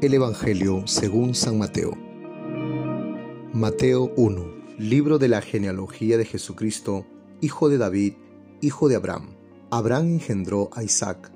El Evangelio según San Mateo. Mateo 1. Libro de la genealogía de Jesucristo, hijo de David, hijo de Abraham. Abraham engendró a Isaac,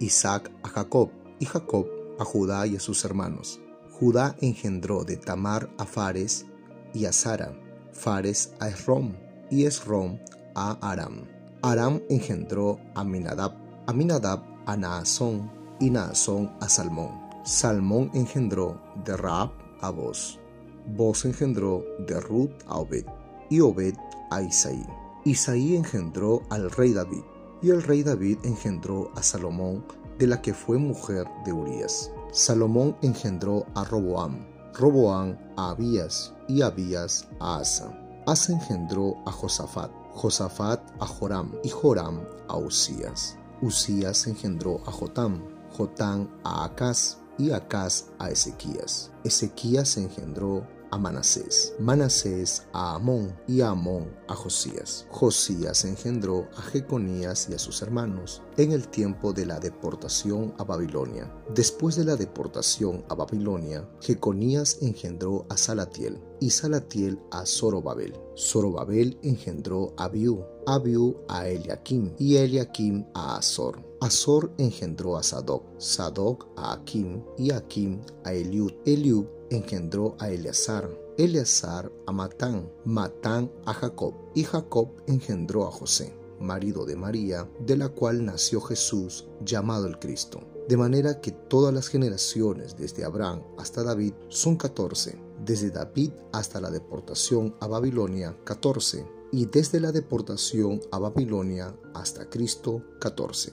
Isaac a Jacob, y Jacob a Judá y a sus hermanos. Judá engendró de Tamar a Fares y a Sara, Fares a Esrom, y Esrom a Aram. Aram engendró a Minadab, Aminadab a Naasón, y Naasón a Salmón. Salmón engendró de Raab a Boz. Boz engendró de Ruth a Obed, y Obed a Isaí. Isaí engendró al rey David, y el rey David engendró a Salomón, de la que fue mujer de Urías. Salomón engendró a Roboam, Roboam a Abías, y Abías a Asa. Asa engendró a Josafat, Josafat a Joram, y Joram a Usías. Usías engendró a Jotam, Jotam a Acaz, y Acaz a Ezequías. Ezequías engendró Manasés, Manasés a Amón y Amón a Josías. Josías engendró a Jeconías y a sus hermanos en el tiempo de la deportación a Babilonia. Después de la deportación a Babilonia, Jeconías engendró a Salatiel y Salatiel a Zorobabel. Zorobabel engendró a Abiú, Abiú a Eliakim y Eliakim a Azor. Azor engendró a Sadoc, Sadoc a Akim y Akim a Eliud. Eliud engendró a Eleazar, Eleazar a Matán, Matán a Jacob, y Jacob engendró a José, marido de María, de la cual nació Jesús, llamado el Cristo. De manera que todas las generaciones desde Abraham hasta David son catorce, desde David hasta la deportación a Babilonia, catorce, y desde la deportación a Babilonia hasta Cristo, catorce.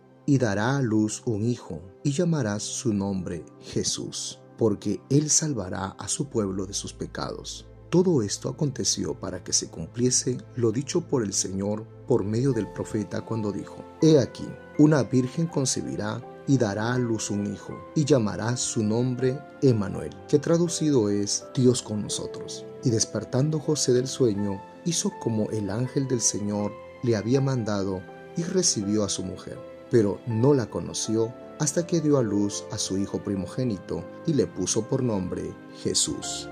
y dará a luz un hijo, y llamarás su nombre Jesús, porque él salvará a su pueblo de sus pecados. Todo esto aconteció para que se cumpliese lo dicho por el Señor por medio del profeta cuando dijo, He aquí, una virgen concebirá y dará a luz un hijo, y llamará su nombre Emmanuel, que traducido es Dios con nosotros. Y despertando José del sueño, hizo como el ángel del Señor le había mandado y recibió a su mujer pero no la conoció hasta que dio a luz a su hijo primogénito y le puso por nombre Jesús.